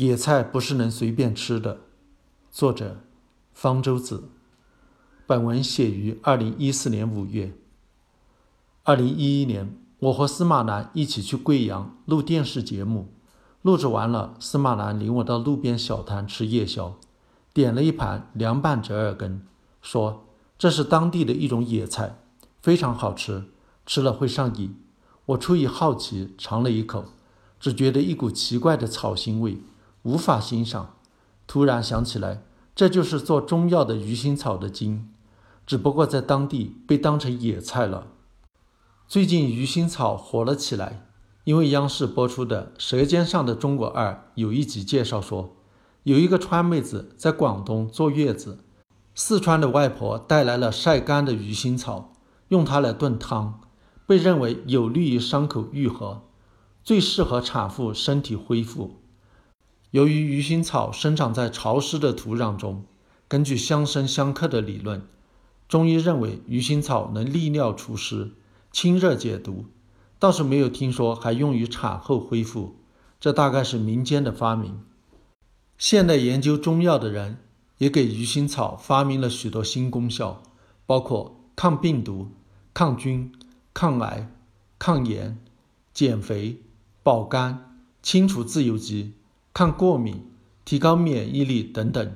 野菜不是能随便吃的。作者：方舟子。本文写于二零一四年五月。二零一一年，我和司马南一起去贵阳录电视节目，录制完了，司马南领我到路边小摊吃夜宵，点了一盘凉拌折耳根，说这是当地的一种野菜，非常好吃，吃了会上瘾。我出于好奇尝了一口，只觉得一股奇怪的草腥味。无法欣赏。突然想起来，这就是做中药的鱼腥草的茎，只不过在当地被当成野菜了。最近鱼腥草火了起来，因为央视播出的《舌尖上的中国二》有一集介绍说，有一个川妹子在广东坐月子，四川的外婆带来了晒干的鱼腥草，用它来炖汤，被认为有利于伤口愈合，最适合产妇身体恢复。由于鱼腥草生长在潮湿的土壤中，根据相生相克的理论，中医认为鱼腥草能利尿除湿、清热解毒，倒是没有听说还用于产后恢复。这大概是民间的发明。现代研究中药的人也给鱼腥草发明了许多新功效，包括抗病毒、抗菌、抗癌、抗炎、减肥、保肝、清除自由基。抗过敏、提高免疫力等等。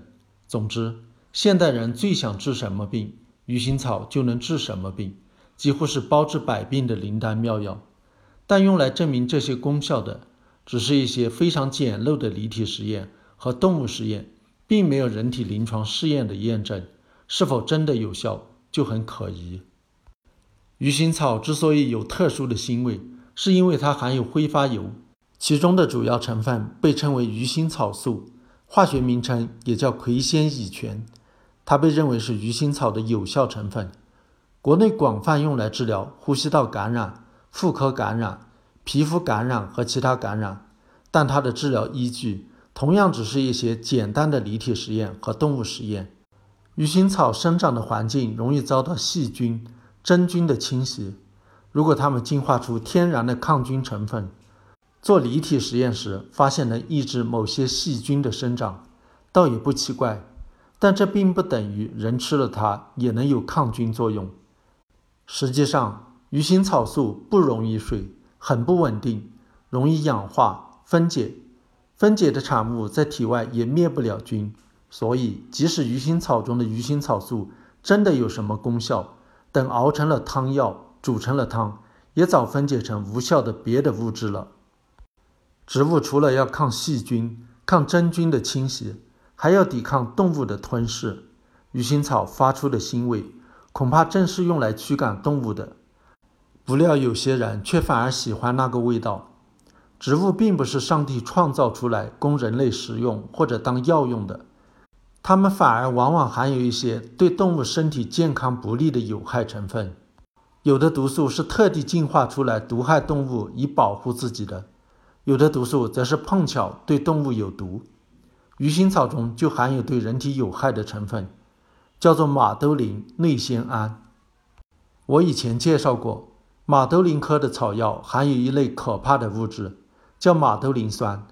总之，现代人最想治什么病，鱼腥草就能治什么病，几乎是包治百病的灵丹妙药。但用来证明这些功效的，只是一些非常简陋的离体实验和动物实验，并没有人体临床试验的验证。是否真的有效，就很可疑。鱼腥草之所以有特殊的腥味，是因为它含有挥发油。其中的主要成分被称为鱼腥草素，化学名称也叫葵酰乙醛。它被认为是鱼腥草的有效成分，国内广泛用来治疗呼吸道感染、妇科感染、皮肤感染和其他感染。但它的治疗依据同样只是一些简单的离体实验和动物实验。鱼腥草生长的环境容易遭到细菌、真菌的侵袭，如果它们进化出天然的抗菌成分。做离体实验时，发现能抑制某些细菌的生长，倒也不奇怪。但这并不等于人吃了它也能有抗菌作用。实际上，鱼腥草素不溶于水，很不稳定，容易氧化分解。分解的产物在体外也灭不了菌，所以即使鱼腥草中的鱼腥草素真的有什么功效，等熬成了汤药，煮成了汤，也早分解成无效的别的物质了。植物除了要抗细菌、抗真菌的侵袭，还要抵抗动物的吞噬。鱼腥草发出的腥味，恐怕正是用来驱赶动物的。不料有些人却反而喜欢那个味道。植物并不是上帝创造出来供人类食用或者当药用的，它们反而往往含有一些对动物身体健康不利的有害成分。有的毒素是特地进化出来毒害动物以保护自己的。有的毒素则是碰巧对动物有毒，鱼腥草中就含有对人体有害的成分，叫做马兜铃内酰胺。我以前介绍过，马兜铃科的草药含有一类可怕的物质，叫马兜铃酸，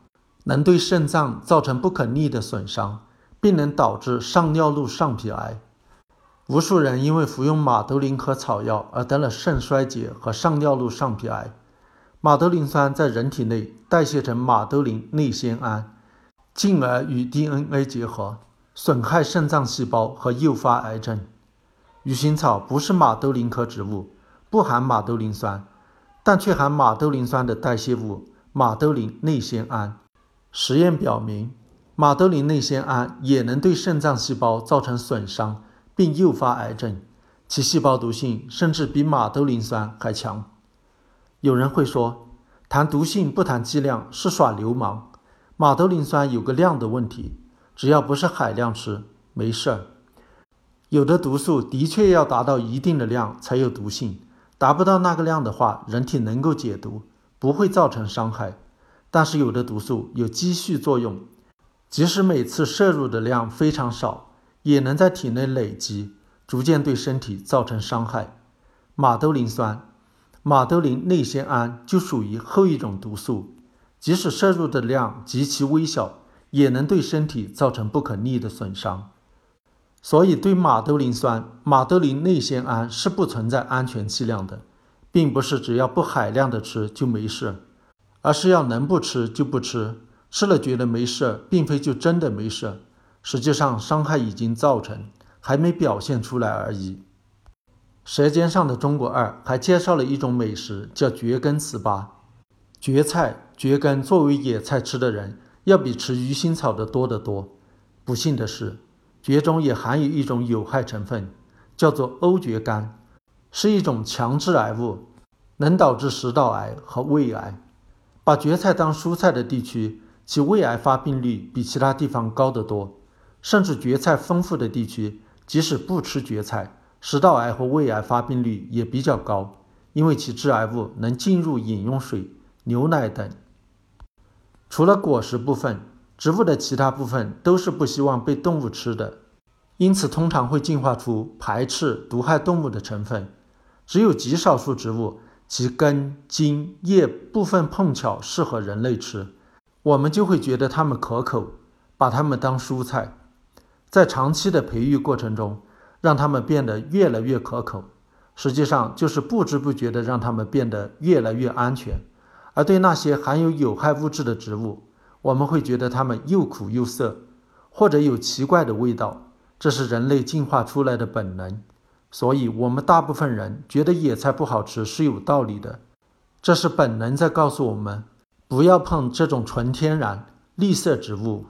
能对肾脏造成不可逆的损伤，并能导致上尿路上皮癌。无数人因为服用马兜铃科草药而得了肾衰竭和上尿路上皮癌。马兜铃酸在人体内代谢成马兜铃内酰胺，进而与 DNA 结合，损害肾脏细胞和诱发癌症。鱼腥草不是马兜铃科植物，不含马兜铃酸，但却含马兜铃酸的代谢物马兜铃内酰胺。实验表明，马兜铃内酰胺也能对肾脏细胞造成损伤，并诱发癌症，其细胞毒性甚至比马兜铃酸还强。有人会说，谈毒性不谈剂量是耍流氓。马兜铃酸有个量的问题，只要不是海量吃，没事儿。有的毒素的确要达到一定的量才有毒性，达不到那个量的话，人体能够解毒，不会造成伤害。但是有的毒素有积蓄作用，即使每次摄入的量非常少，也能在体内累积，逐渐对身体造成伤害。马兜铃酸。马兜铃内酰胺就属于后一种毒素，即使摄入的量极其微小，也能对身体造成不可逆的损伤。所以，对马兜铃酸、马兜铃内酰胺是不存在安全剂量的，并不是只要不海量的吃就没事，而是要能不吃就不吃，吃了觉得没事，并非就真的没事，实际上伤害已经造成，还没表现出来而已。《舌尖上的中国二》还介绍了一种美食，叫蕨根糍粑。蕨菜、蕨根作为野菜吃的人，要比吃鱼腥草的多得多。不幸的是。蕨中也含有一种有害成分，叫做欧蕨苷，是一种强致癌物，能导致食道癌和胃癌。把蕨菜当蔬菜的地区，其胃癌发病率比其他地方高得多。甚至蕨菜丰富的地区，即使不吃蕨菜，食道癌和胃癌发病率也比较高，因为其致癌物能进入饮用水、牛奶等。除了果实部分。植物的其他部分都是不希望被动物吃的，因此通常会进化出排斥毒害动物的成分。只有极少数植物，其根、茎、叶部分碰巧适合人类吃，我们就会觉得它们可口，把它们当蔬菜。在长期的培育过程中，让它们变得越来越可口，实际上就是不知不觉地让它们变得越来越安全。而对那些含有有害物质的植物，我们会觉得它们又苦又涩，或者有奇怪的味道，这是人类进化出来的本能。所以，我们大部分人觉得野菜不好吃是有道理的，这是本能在告诉我们，不要碰这种纯天然绿色植物。